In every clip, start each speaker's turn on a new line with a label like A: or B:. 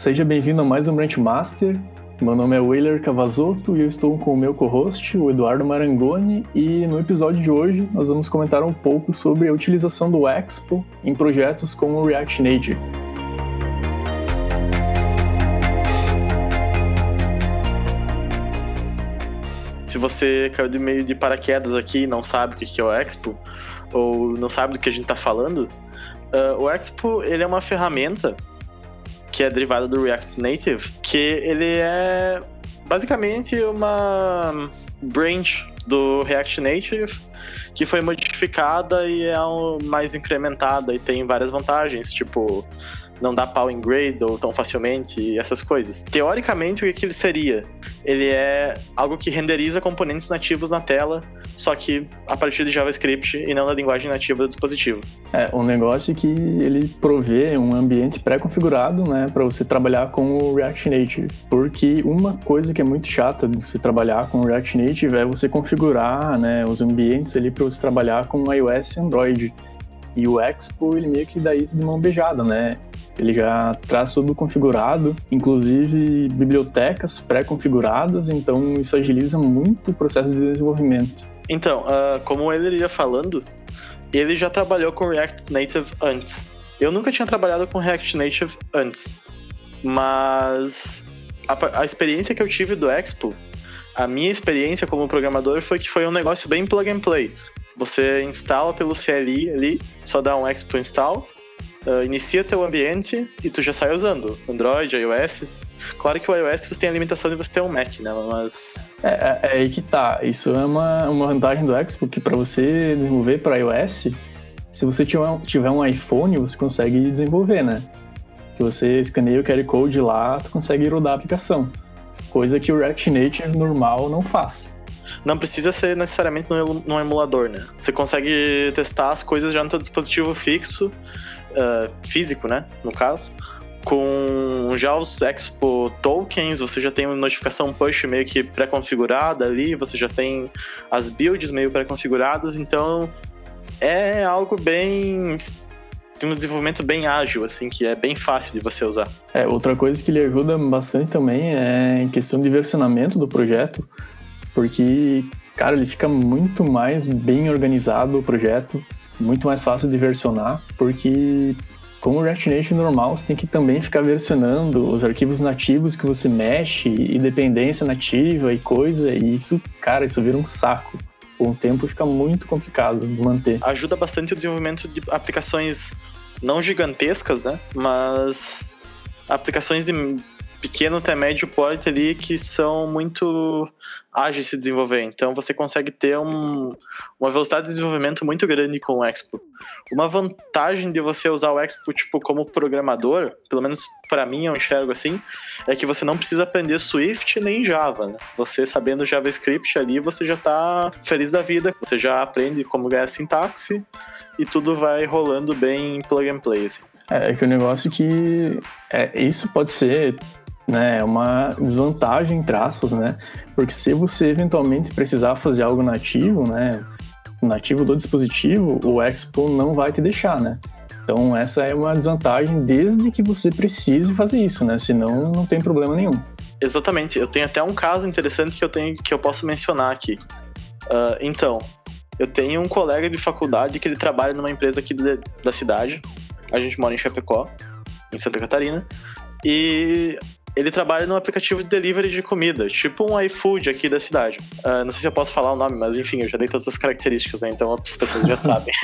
A: seja bem-vindo a mais um Branch Master. Meu nome é Weyler Cavazotto e eu estou com o meu co-host, o Eduardo Marangoni, e no episódio de hoje nós vamos comentar um pouco sobre a utilização do Expo em projetos como o React Native.
B: Se você caiu de meio de paraquedas aqui e não sabe o que é o Expo, ou não sabe do que a gente está falando, uh, o Expo ele é uma ferramenta que é derivada do React Native, que ele é basicamente uma branch do React Native que foi modificada e é mais incrementada e tem várias vantagens, tipo não dá pau em Gradle tão facilmente e essas coisas. Teoricamente, o que, que ele seria? Ele é algo que renderiza componentes nativos na tela, só que a partir de JavaScript e não da linguagem nativa do dispositivo.
A: É, um negócio que ele provê um ambiente pré-configurado, né, para você trabalhar com o React Native. Porque uma coisa que é muito chata de você trabalhar com o React Native é você configurar, né, os ambientes ali para você trabalhar com iOS e Android. E o Expo, ele meio que dá isso de mão beijada, né? Ele já traz tudo configurado, inclusive bibliotecas pré-configuradas, então isso agiliza muito o processo de desenvolvimento.
B: Então, uh, como ele ia falando, ele já trabalhou com React Native antes. Eu nunca tinha trabalhado com React Native antes, mas a, a experiência que eu tive do Expo, a minha experiência como programador foi que foi um negócio bem plug and play. Você instala pelo CLI ali, só dá um Expo install, uh, inicia teu ambiente e tu já sai usando Android, iOS. Claro que o iOS você tem a limitação de você ter um Mac, né? Mas.
A: É, é, é aí que tá. Isso é uma, uma vantagem do Expo, que para você desenvolver para iOS, se você tiver, tiver um iPhone, você consegue desenvolver, né? Que você escaneia o QR Code lá, tu consegue rodar a aplicação. Coisa que o React Native normal não faz
B: não precisa ser necessariamente num emulador, né? Você consegue testar as coisas já no seu dispositivo fixo, uh, físico, né? No caso. Com já os Expo tokens, você já tem uma notificação push meio que pré-configurada ali, você já tem as builds meio pré-configuradas, então é algo bem tem um desenvolvimento bem ágil, assim, que é bem fácil de você usar.
A: É, outra coisa que ele ajuda bastante também é em questão de versionamento do projeto porque, cara, ele fica muito mais bem organizado o projeto, muito mais fácil de versionar, porque com o React Native normal, você tem que também ficar versionando os arquivos nativos que você mexe, e dependência nativa e coisa, e isso, cara, isso vira um saco. Com o tempo fica muito complicado de manter.
B: Ajuda bastante o desenvolvimento de aplicações não gigantescas, né? Mas aplicações de pequeno até médio porte ali que são muito ágeis de se desenvolver. Então você consegue ter um, uma velocidade de desenvolvimento muito grande com o Expo. Uma vantagem de você usar o Expo tipo como programador, pelo menos para mim eu enxergo assim, é que você não precisa aprender Swift nem Java. Né? Você sabendo JavaScript ali, você já está feliz da vida. Você já aprende como ganhar sintaxe e tudo vai rolando bem plug and play. Assim.
A: É, é que o negócio que é, isso pode ser né? É uma desvantagem, entre aspas, né? Porque se você eventualmente precisar fazer algo nativo, né? Nativo do dispositivo, o Expo não vai te deixar, né? Então essa é uma desvantagem desde que você precise fazer isso, né? Senão não tem problema nenhum.
B: Exatamente. Eu tenho até um caso interessante que eu tenho que eu posso mencionar aqui. Uh, então, eu tenho um colega de faculdade que ele trabalha numa empresa aqui de, da cidade. A gente mora em Chapecó, em Santa Catarina. E ele trabalha num aplicativo de delivery de comida, tipo um iFood aqui da cidade. Uh, não sei se eu posso falar o nome, mas enfim, eu já dei todas as características, né? Então as pessoas já sabem.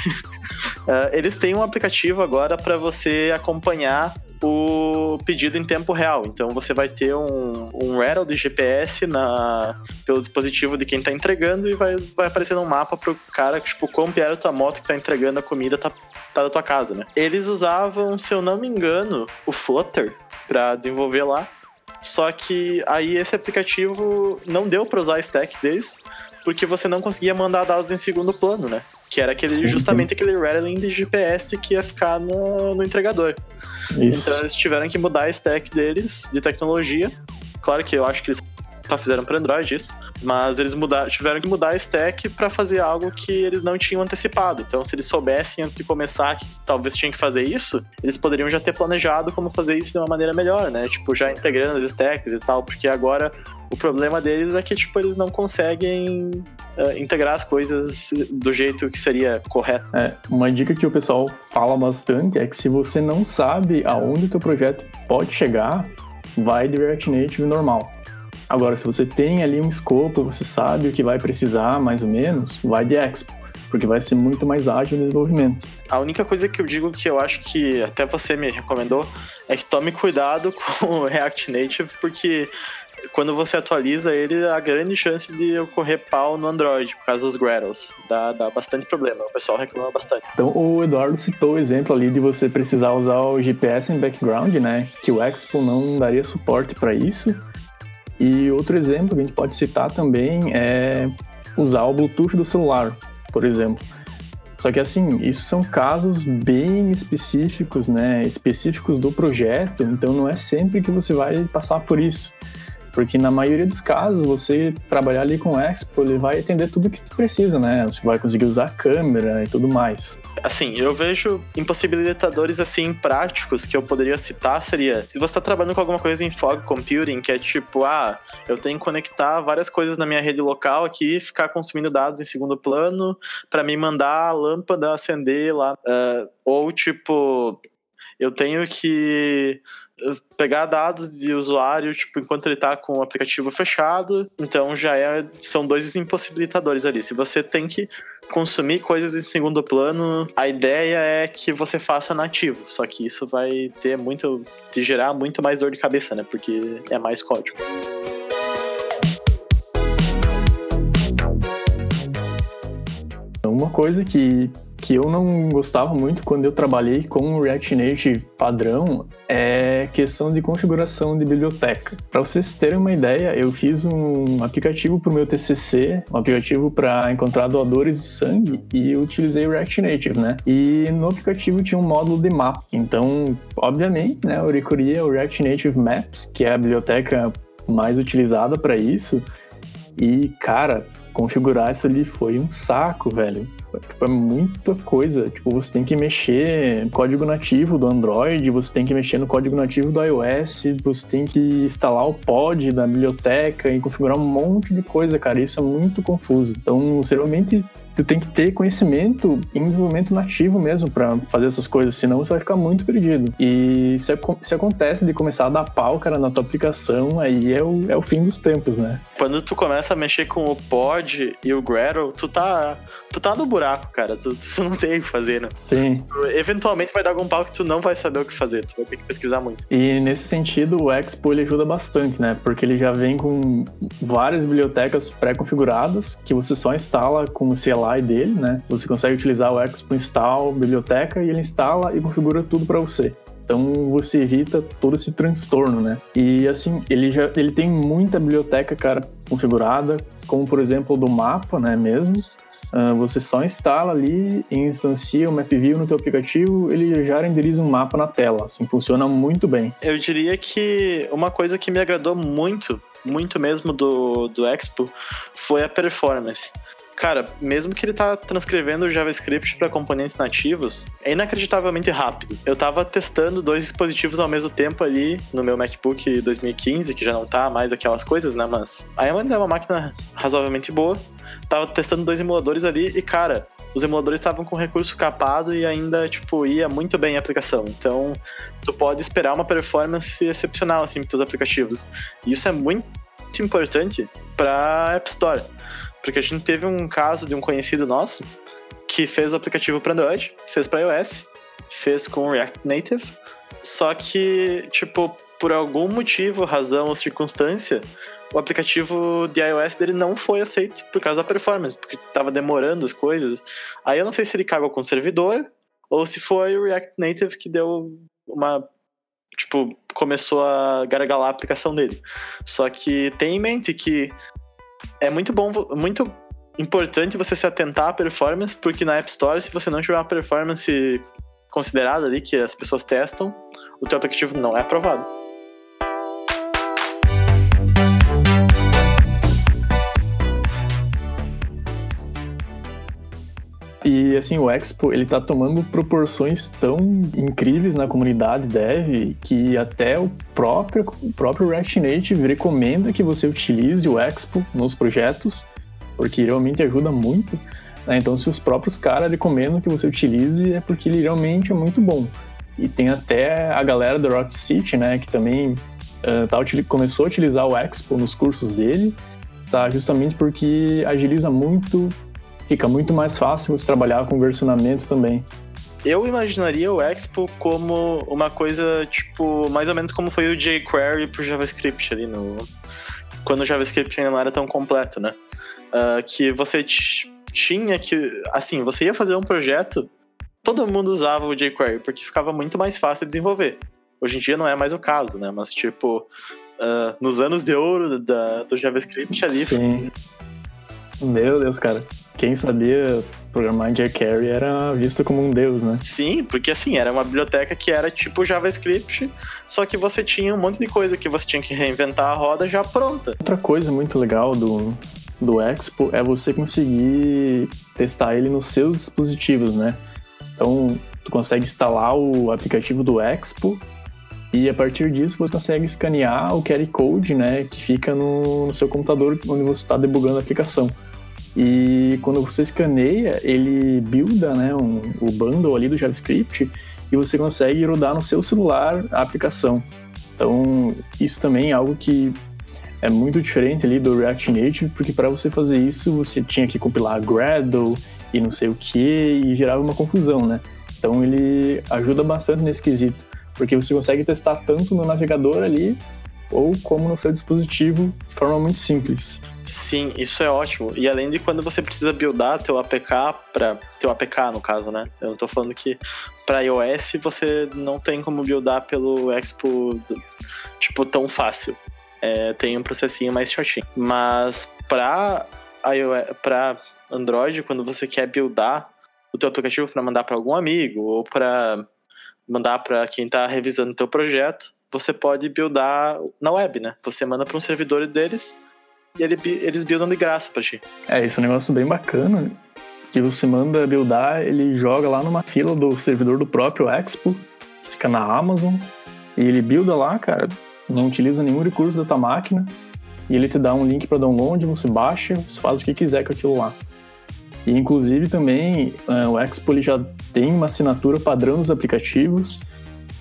B: uh, eles têm um aplicativo agora para você acompanhar o pedido em tempo real. Então você vai ter um, um rattle de GPS na, pelo dispositivo de quem está entregando e vai, vai aparecer um mapa pro cara, tipo, quão perto a tua moto que está entregando a comida tá, tá da tua casa, né? Eles usavam, se eu não me engano, o Flutter para desenvolver lá. Só que aí esse aplicativo não deu para usar a stack deles, porque você não conseguia mandar dados em segundo plano, né? Que era aquele, sim, justamente aquele rattling de GPS que ia ficar no, no entregador. Isso. Então eles tiveram que mudar a stack deles de tecnologia. Claro que eu acho que eles só fizeram para Android isso, mas eles tiveram que mudar a stack para fazer algo que eles não tinham antecipado. Então, se eles soubessem antes de começar que talvez tinham que fazer isso, eles poderiam já ter planejado como fazer isso de uma maneira melhor, né? Tipo, já integrando as stacks e tal, porque agora o problema deles é que, tipo, eles não conseguem uh, integrar as coisas do jeito que seria correto.
A: É, uma dica que o pessoal fala bastante é que se você não sabe aonde o teu projeto pode chegar, vai de React Native normal. Agora, se você tem ali um escopo, você sabe o que vai precisar, mais ou menos, vai de Expo, porque vai ser muito mais ágil o desenvolvimento.
B: A única coisa que eu digo que eu acho que até você me recomendou é que tome cuidado com o React Native, porque quando você atualiza ele, há grande chance de ocorrer pau no Android, por causa dos Gradles. Dá, dá bastante problema, o pessoal reclama bastante.
A: Então, o Eduardo citou o exemplo ali de você precisar usar o GPS em background, né? Que o Expo não daria suporte para isso. E outro exemplo que a gente pode citar também é usar o Bluetooth do celular, por exemplo. Só que assim, isso são casos bem específicos, né? Específicos do projeto, então não é sempre que você vai passar por isso. Porque na maioria dos casos, você trabalhar ali com o Expo, ele vai atender tudo que tu precisa, né? Você vai conseguir usar a câmera e tudo mais.
B: Assim, eu vejo impossibilitadores assim práticos que eu poderia citar seria, se você está trabalhando com alguma coisa em fog computing, que é tipo, ah, eu tenho que conectar várias coisas na minha rede local aqui, ficar consumindo dados em segundo plano para me mandar a lâmpada acender lá, uh, ou tipo, eu tenho que pegar dados de usuário, tipo, enquanto ele está com o aplicativo fechado. Então já é, são dois impossibilitadores ali. Se você tem que consumir coisas em segundo plano, a ideia é que você faça nativo. Só que isso vai ter muito. de gerar muito mais dor de cabeça, né? Porque é mais código.
A: Uma coisa que que eu não gostava muito quando eu trabalhei com o React Native padrão é questão de configuração de biblioteca. Para vocês terem uma ideia, eu fiz um aplicativo para o meu TCC, um aplicativo para encontrar doadores de sangue e eu utilizei o React Native, né? E no aplicativo tinha um módulo de mapa. Então, obviamente, né, eu recorria o React Native Maps, que é a biblioteca mais utilizada para isso. E, cara, configurar isso ali foi um saco, velho. Tipo, é muita coisa. Tipo, você tem que mexer no código nativo do Android, você tem que mexer no código nativo do iOS, você tem que instalar o pod da biblioteca e configurar um monte de coisa, cara. Isso é muito confuso. Então, geralmente tu tem que ter conhecimento em desenvolvimento nativo mesmo para fazer essas coisas, senão você vai ficar muito perdido. E se, se acontece de começar a dar pau, cara, na tua aplicação, aí é o, é o fim dos tempos, né?
B: Quando tu começa a mexer com o pod e o Gradle, tu tá, tu tá no buraco, cara. Tu, tu não tem o que fazer, né?
A: Sim.
B: Tu, eventualmente vai dar algum pau que tu não vai saber o que fazer, tu vai ter que pesquisar muito.
A: E nesse sentido, o Expo ele ajuda bastante, né? Porque ele já vem com várias bibliotecas pré-configuradas que você só instala com o CLI Dele, né? Você consegue utilizar o Expo Install biblioteca e ele instala e configura tudo para você. Então você evita todo esse transtorno, né? E assim, ele já ele tem muita biblioteca, cara, configurada, como por exemplo do mapa, né, mesmo. Uh, você só instala ali e instancia o MapView no teu aplicativo, ele já renderiza um mapa na tela. Assim, funciona muito bem.
B: Eu diria que uma coisa que me agradou muito, muito mesmo do, do Expo, foi a performance. Cara, mesmo que ele tá transcrevendo o JavaScript para componentes nativos, é inacreditavelmente rápido. Eu tava testando dois dispositivos ao mesmo tempo ali no meu MacBook 2015, que já não tá mais aquelas coisas, né? Mas ainda é uma máquina razoavelmente boa. Tava testando dois emuladores ali e, cara, os emuladores estavam com recurso capado e ainda, tipo, ia muito bem a aplicação. Então, tu pode esperar uma performance excepcional, assim, para os aplicativos. E isso é muito importante para App Store. Porque a gente teve um caso de um conhecido nosso que fez o aplicativo para Android, fez para iOS, fez com React Native, só que, tipo, por algum motivo, razão ou circunstância, o aplicativo de iOS dele não foi aceito por causa da performance, porque estava demorando as coisas. Aí eu não sei se ele cagou com o servidor ou se foi o React Native que deu uma. Tipo, começou a gargalar a aplicação dele. Só que tem em mente que é muito bom, muito importante você se atentar à performance, porque na App Store, se você não tiver uma performance considerada ali, que as pessoas testam, o teu aplicativo não é aprovado.
A: E assim, o Expo, ele tá tomando proporções tão incríveis na comunidade dev que até o próprio, o próprio React Native recomenda que você utilize o Expo nos projetos, porque realmente ajuda muito. Né? Então, se os próprios caras recomendam que você utilize, é porque ele realmente é muito bom. E tem até a galera do Rock City, né, que também uh, tá, começou a utilizar o Expo nos cursos dele, tá? Justamente porque agiliza muito, fica muito mais fácil você trabalhar com versionamento também.
B: Eu imaginaria o Expo como uma coisa, tipo, mais ou menos como foi o jQuery pro JavaScript ali no... Quando o JavaScript ainda não era tão completo, né? Uh, que você tinha que... Assim, você ia fazer um projeto, todo mundo usava o jQuery, porque ficava muito mais fácil de desenvolver. Hoje em dia não é mais o caso, né? Mas, tipo, uh, nos anos de ouro da, do JavaScript ali.
A: Sim. Meu Deus, cara. Quem sabia programar em jQuery era visto como um deus, né?
B: Sim, porque assim, era uma biblioteca que era tipo JavaScript, só que você tinha um monte de coisa que você tinha que reinventar a roda já pronta.
A: Outra coisa muito legal do, do Expo é você conseguir testar ele nos seus dispositivos, né? Então, tu consegue instalar o aplicativo do Expo e a partir disso você consegue escanear o QR Code, né, que fica no, no seu computador onde você está debugando a aplicação. E quando você escaneia, ele builda né, um, o bundle ali do JavaScript e você consegue rodar no seu celular a aplicação. Então, isso também é algo que é muito diferente ali do React Native, porque para você fazer isso, você tinha que compilar Gradle e não sei o que, e gerava uma confusão, né? Então, ele ajuda bastante nesse quesito porque você consegue testar tanto no navegador ali ou como no seu dispositivo de forma muito simples.
B: Sim, isso é ótimo. E além de quando você precisa buildar teu APK para teu APK no caso, né? Eu não tô falando que para iOS você não tem como buildar pelo Expo tipo tão fácil. É, tem um processinho mais chatinho. Mas para para Android, quando você quer buildar o teu aplicativo para mandar para algum amigo ou para mandar para quem está revisando teu projeto, você pode buildar na web, né? Você manda para um servidor deles e ele, eles buildam de graça para ti.
A: É, isso é um negócio bem bacana, que você manda buildar, ele joga lá numa fila do servidor do próprio Expo, que fica na Amazon, e ele builda lá, cara, não utiliza nenhum recurso da tua máquina, e ele te dá um link para download, você baixa, você faz o que quiser com aquilo lá. E inclusive também uh, o Expo ele já tem uma assinatura padrão dos aplicativos,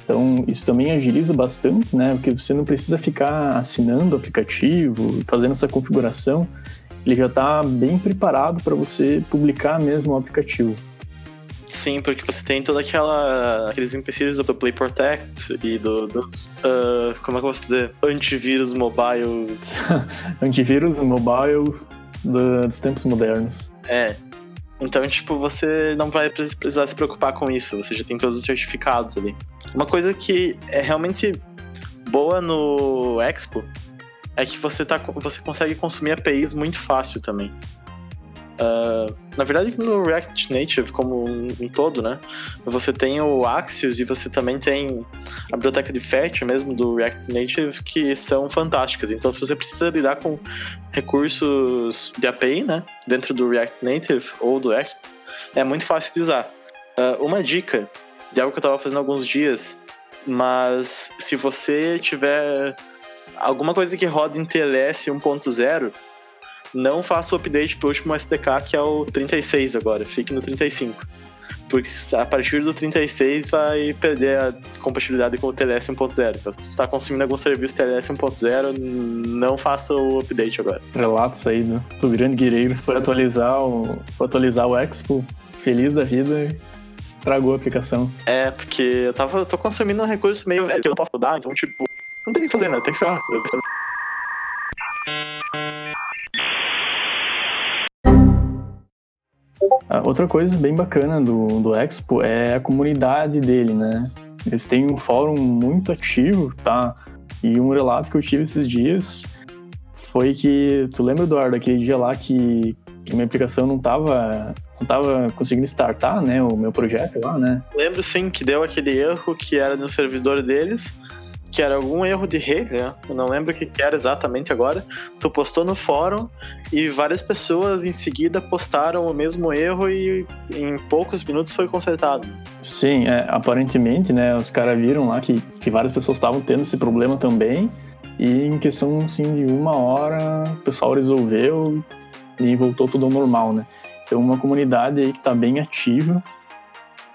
A: então isso também agiliza bastante, né? Porque você não precisa ficar assinando o aplicativo, fazendo essa configuração, ele já está bem preparado para você publicar mesmo o aplicativo.
B: Sim, porque você tem toda aquela aqueles empecilhos do Play Protect e do, dos uh, como é que eu posso dizer antivírus mobile
A: antivírus mobile dos tempos modernos.
B: É, então, tipo, você não vai precisar se preocupar com isso, você já tem todos os certificados ali. Uma coisa que é realmente boa no Expo é que você, tá, você consegue consumir APIs muito fácil também. Uh, na verdade, no React Native como um, um, todo, né? Você tem o Axios e você também tem a biblioteca de Fetch mesmo do React Native que são fantásticas. Então, se você precisa lidar com recursos de API, né? Dentro do React Native ou do Expo, é muito fácil de usar. Uh, uma dica de algo que eu estava fazendo há alguns dias, mas se você tiver alguma coisa que roda em TLS 1.0 não faça o update pro último SDK, que é o 36 agora, fique no 35. Porque a partir do 36 vai perder a compatibilidade com o TLS 1.0. Então, se você está consumindo algum serviço TLS 1.0, não faça o update agora.
A: Relatos aí do, do grande guerreiro. Foi atualizar o, foi atualizar o Expo, feliz da vida, estragou a aplicação.
B: É, porque eu tava, eu tô consumindo um recurso meio velho que eu não posso dar, então, tipo, não tem o que fazer, né? Tem que ser rápido.
A: Outra coisa bem bacana do, do Expo é a comunidade dele, né? Eles têm um fórum muito ativo, tá? E um relato que eu tive esses dias foi que, tu lembra, Eduardo, aquele dia lá que, que minha aplicação não tava, não tava conseguindo startar, né, o meu projeto lá, né?
B: Lembro sim que deu aquele erro que era no servidor deles, que era algum erro de rede, né? Eu não lembro o que era exatamente agora. Tu postou no fórum e várias pessoas em seguida postaram o mesmo erro e em poucos minutos foi consertado.
A: Sim, é, aparentemente, né? Os caras viram lá que, que várias pessoas estavam tendo esse problema também. E em questão assim, de uma hora, o pessoal resolveu e voltou tudo ao normal, né? Tem uma comunidade aí que está bem ativa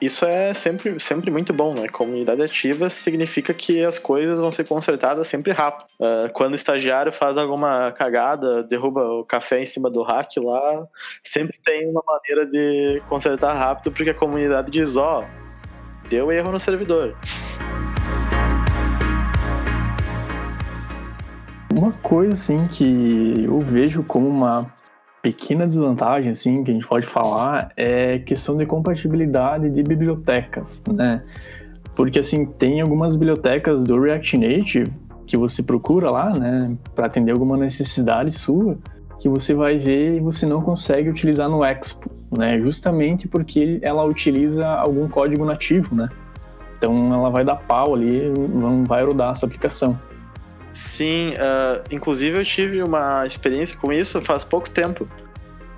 B: isso é sempre, sempre muito bom, né? Comunidade ativa significa que as coisas vão ser consertadas sempre rápido. Uh, quando o estagiário faz alguma cagada, derruba o café em cima do hack lá, sempre tem uma maneira de consertar rápido, porque a comunidade diz: ó, oh, deu erro no servidor.
A: Uma coisa assim que eu vejo como uma pequena desvantagem, assim, que a gente pode falar é questão de compatibilidade de bibliotecas, né? Porque, assim, tem algumas bibliotecas do React Native que você procura lá, né, para atender alguma necessidade sua, que você vai ver e você não consegue utilizar no Expo, né? Justamente porque ela utiliza algum código nativo, né? Então ela vai dar pau ali, não vai rodar a sua aplicação.
B: Sim, uh, inclusive eu tive uma experiência com isso faz pouco tempo.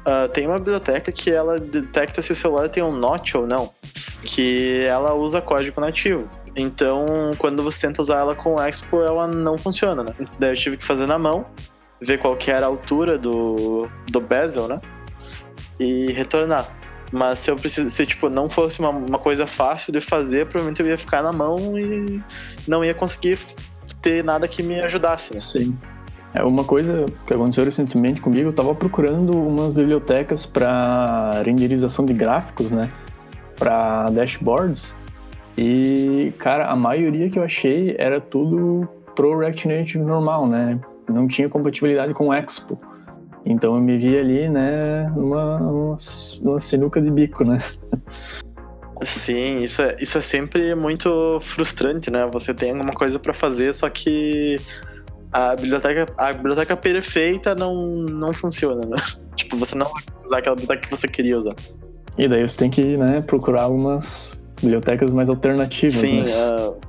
B: Uh, tem uma biblioteca que ela detecta se o celular tem um note ou não, que ela usa código nativo. Então, quando você tenta usar ela com o Expo, ela não funciona, né? Daí eu tive que fazer na mão, ver qual que era a altura do, do bezel, né? E retornar. Mas se eu precis... se tipo, não fosse uma, uma coisa fácil de fazer, provavelmente eu ia ficar na mão e não ia conseguir ter nada que me ajudasse, né?
A: Sim. É uma coisa que aconteceu recentemente comigo, eu estava procurando umas bibliotecas para renderização de gráficos, né? Para dashboards. E, cara, a maioria que eu achei era tudo pro React Native normal, né? Não tinha compatibilidade com Expo. Então eu me vi ali, né, numa, numa, numa sinuca de bico, né?
B: Sim, isso é, isso é sempre muito frustrante, né? Você tem alguma coisa para fazer, só que a biblioteca, a biblioteca perfeita não, não funciona, né? Tipo, você não vai usar aquela biblioteca que você queria usar.
A: E daí você tem que né, procurar algumas bibliotecas mais alternativas.
B: Sim,
A: né?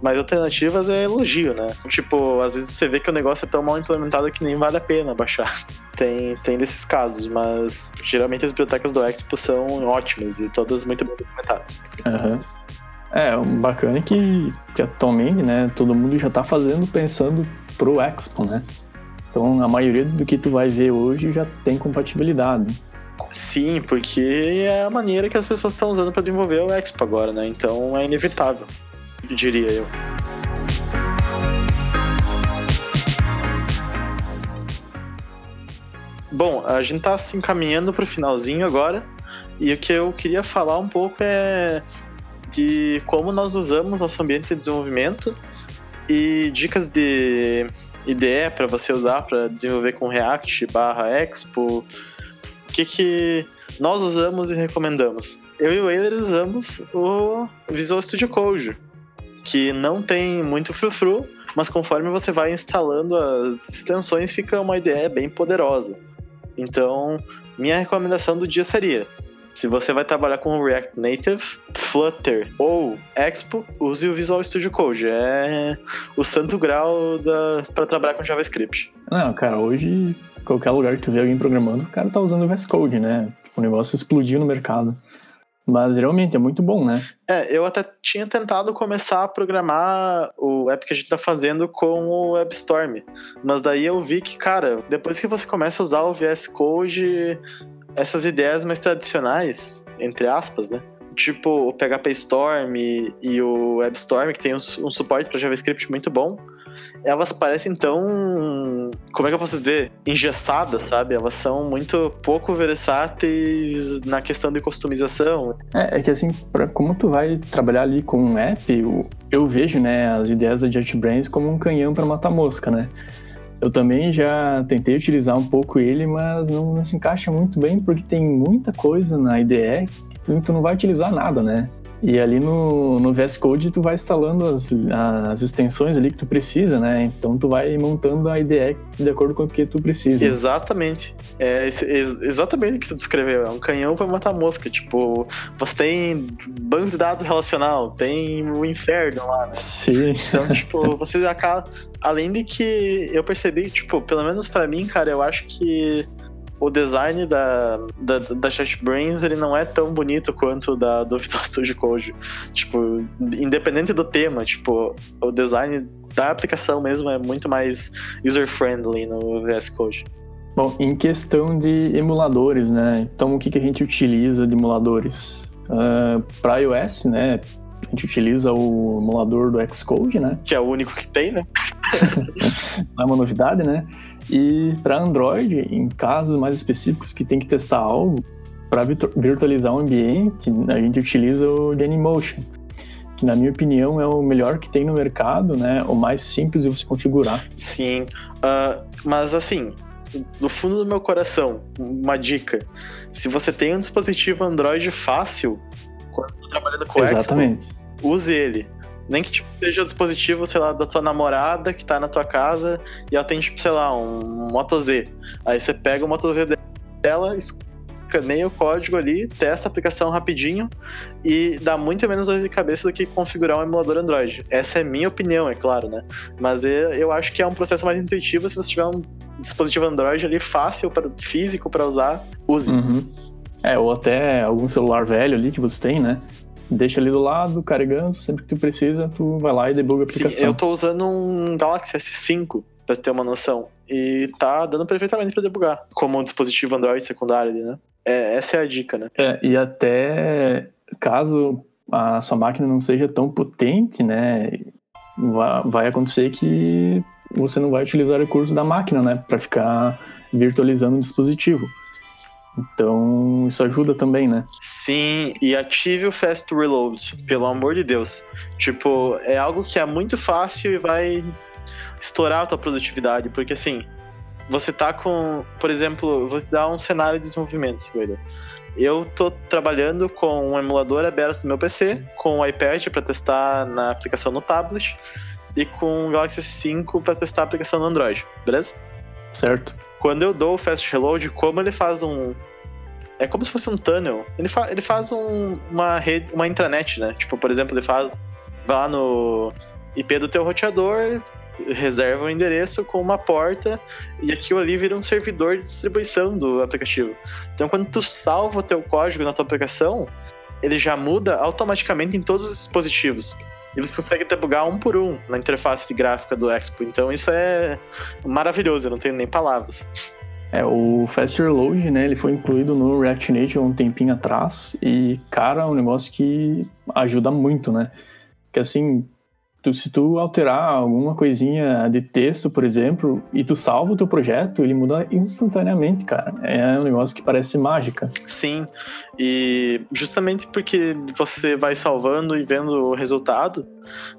B: Mais alternativas é elogio, né? Tipo, às vezes você vê que o negócio é tão mal implementado que nem vale a pena baixar. Tem, tem desses casos, mas geralmente as bibliotecas do Expo são ótimas e todas muito bem documentadas.
A: Uhum. É, bacana é que, que atualmente, né, todo mundo já está fazendo pensando pro Expo, né? Então a maioria do que tu vai ver hoje já tem compatibilidade.
B: Sim, porque é a maneira que as pessoas estão usando para desenvolver o Expo agora, né? Então é inevitável, diria eu. Bom, a gente tá se encaminhando para o finalzinho agora, e o que eu queria falar um pouco é de como nós usamos nosso ambiente de desenvolvimento e dicas de IDE para você usar para desenvolver com React barra Expo, que, que nós usamos e recomendamos? Eu e o Euler usamos o Visual Studio Code, que não tem muito frufru, mas conforme você vai instalando as extensões, fica uma ideia bem poderosa. Então, minha recomendação do dia seria: se você vai trabalhar com React Native, Flutter ou Expo, use o Visual Studio Code. É o santo grau para trabalhar com JavaScript.
A: Não, cara, hoje qualquer lugar que tu vê alguém programando, o cara tá usando o VS Code, né? Tipo, o negócio explodiu no mercado. Mas realmente é muito bom, né?
B: É, eu até tinha tentado começar a programar o app que a gente tá fazendo com o WebStorm. Mas daí eu vi que, cara, depois que você começa a usar o VS Code, essas ideias mais tradicionais, entre aspas, né? Tipo o PHP Storm e, o WebStorm, que tem um, um suporte para JavaScript muito bom elas parecem tão. Como é que eu posso dizer? Engessadas, sabe? Elas são muito pouco versáteis na questão de customização.
A: É, é que assim, pra, como tu vai trabalhar ali com um app, eu, eu vejo, né, as ideias da JetBrains como um canhão para matar mosca, né? Eu também já tentei utilizar um pouco ele, mas não, não, se encaixa muito bem porque tem muita coisa na IDE que tu, tu não vai utilizar nada, né? E ali no, no VS Code tu vai instalando as, as extensões ali que tu precisa, né? Então tu vai montando a IDE de acordo com o que tu precisa.
B: Exatamente. É exatamente o que tu descreveu. É um canhão para matar mosca. Tipo, você tem banco de dados relacional, tem o inferno lá. Né?
A: Sim.
B: Então, tipo, você acaba. Além de que eu percebi, tipo, pelo menos para mim, cara, eu acho que o design da, da, da JetBrains ele não é tão bonito quanto da do Visual Studio Code. Tipo, independente do tema, tipo, o design da aplicação mesmo é muito mais user-friendly no VS Code.
A: Bom, em questão de emuladores, né? Então, o que, que a gente utiliza de emuladores? Uh, ah, Para iOS, né? A gente utiliza o emulador do Xcode, né?
B: Que é o único que tem, né?
A: não é uma novidade, né? E para Android, em casos mais específicos que tem que testar algo, para virtualizar um ambiente, a gente utiliza o Dailymotion, que na minha opinião é o melhor que tem no mercado, né? O mais simples de você configurar.
B: Sim, uh, mas assim, do fundo do meu coração, uma dica: se você tem um dispositivo Android fácil, quando você está trabalhando com
A: Exatamente.
B: Expo, use ele. Nem que tipo, seja o dispositivo, sei lá, da tua namorada que tá na tua casa e ela tem, tipo, sei lá, um Moto Z. Aí você pega o Moto Z dela, escaneia o código ali, testa a aplicação rapidinho e dá muito menos dor de cabeça do que configurar um emulador Android. Essa é minha opinião, é claro, né? Mas eu acho que é um processo mais intuitivo se você tiver um dispositivo Android ali fácil, para físico para usar, use.
A: Uhum. É, ou até algum celular velho ali que você tem, né? Deixa ali do lado, carregando, sempre que tu precisa, tu vai lá e debuga a aplicação.
B: Sim, eu tô usando um Galaxy S5, pra ter uma noção, e tá dando perfeitamente para debugar, como um dispositivo Android secundário, né? É, essa é a dica, né?
A: É, e até caso a sua máquina não seja tão potente, né, vai acontecer que você não vai utilizar recursos da máquina, né, para ficar virtualizando o dispositivo. Então, isso ajuda também, né?
B: Sim, e ative o Fast Reload, pelo amor de Deus. Tipo, é algo que é muito fácil e vai estourar a tua produtividade, porque assim, você tá com, por exemplo, vou te dar um cenário de desenvolvimento, Guido. Eu tô trabalhando com um emulador aberto no meu PC, com o um iPad para testar na aplicação no tablet e com o Galaxy S5 para testar a aplicação no Android, beleza?
A: Certo.
B: Quando eu dou o fast reload, como ele faz um. É como se fosse um tunnel. Ele, fa ele faz um, uma rede, uma intranet, né? Tipo, por exemplo, ele faz. Vai lá no IP do teu roteador, reserva o um endereço com uma porta e aquilo ali vira um servidor de distribuição do aplicativo. Então, quando tu salva o teu código na tua aplicação, ele já muda automaticamente em todos os dispositivos e você consegue debugar um por um na interface gráfica do Expo. Então isso é maravilhoso, eu não tenho nem palavras.
A: É, o Fast Reload, né, ele foi incluído no React Native um tempinho atrás e, cara, é um negócio que ajuda muito, né? Que assim, tu, se tu alterar alguma coisinha de texto, por exemplo, e tu salva o teu projeto, ele muda instantaneamente, cara. É um negócio que parece mágica.
B: Sim, e justamente porque você vai salvando e vendo o resultado,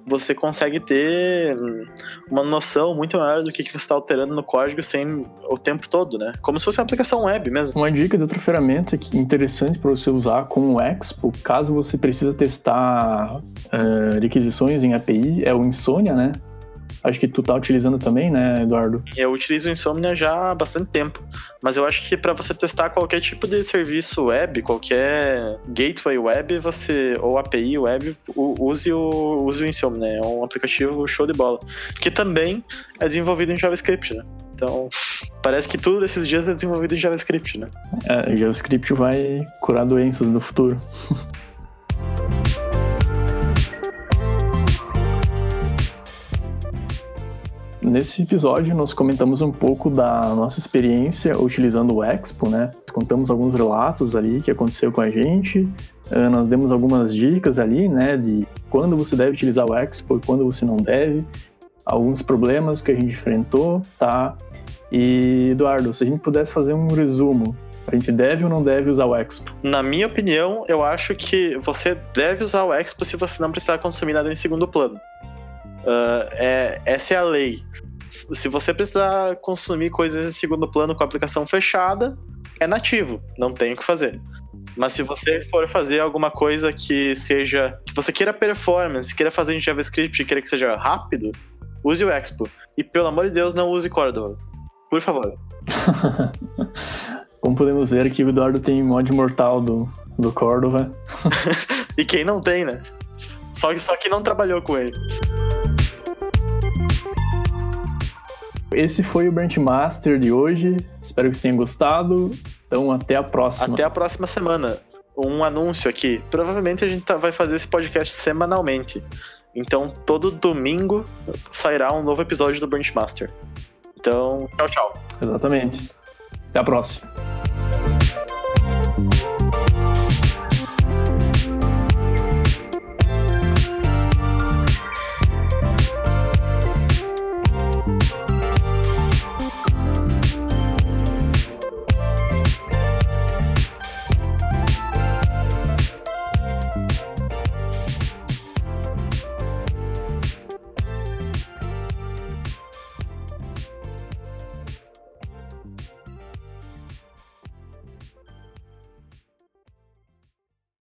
B: você consegue ter uma noção muito maior do que, que você está alterando no código sem o tempo todo, né? Como se fosse uma aplicação web mesmo.
A: Uma dica de outra ferramenta que interessante para você usar com o Expo, caso você precisa testar uh, requisições em API, é o Insomnia, né? Acho que tu tá utilizando também, né, Eduardo?
B: Eu utilizo o Insomnia já há bastante tempo, mas eu acho que para você testar qualquer tipo de serviço web, qualquer gateway web, você ou API web, use o use o Insomnia, é um aplicativo show de bola, que também é desenvolvido em JavaScript, né? Então, parece que tudo desses dias é desenvolvido em JavaScript, né?
A: É, JavaScript vai curar doenças no futuro. Nesse episódio, nós comentamos um pouco da nossa experiência utilizando o Expo, né? Contamos alguns relatos ali que aconteceu com a gente, uh, nós demos algumas dicas ali, né, de quando você deve utilizar o Expo e quando você não deve, alguns problemas que a gente enfrentou, tá? E, Eduardo, se a gente pudesse fazer um resumo, a gente deve ou não deve usar o Expo?
B: Na minha opinião, eu acho que você deve usar o Expo se você não precisar consumir nada em segundo plano. Uh, é, essa é a lei. Se você precisar consumir coisas em segundo plano com a aplicação fechada, é nativo, não tem o que fazer. Mas se você for fazer alguma coisa que seja. que você queira performance, queira fazer em JavaScript, queira que seja rápido, use o Expo. E pelo amor de Deus, não use Cordova. Por favor.
A: Como podemos ver aqui, o Eduardo tem mod mortal do, do Cordova.
B: e quem não tem, né? Só que, só que não trabalhou com ele.
A: Esse foi o Branch Master de hoje. Espero que vocês tenham gostado. Então, até a próxima.
B: Até a próxima semana. Um anúncio aqui. Provavelmente a gente tá, vai fazer esse podcast semanalmente. Então, todo domingo sairá um novo episódio do Branch Master. Então, tchau, tchau.
A: Exatamente. Até a próxima.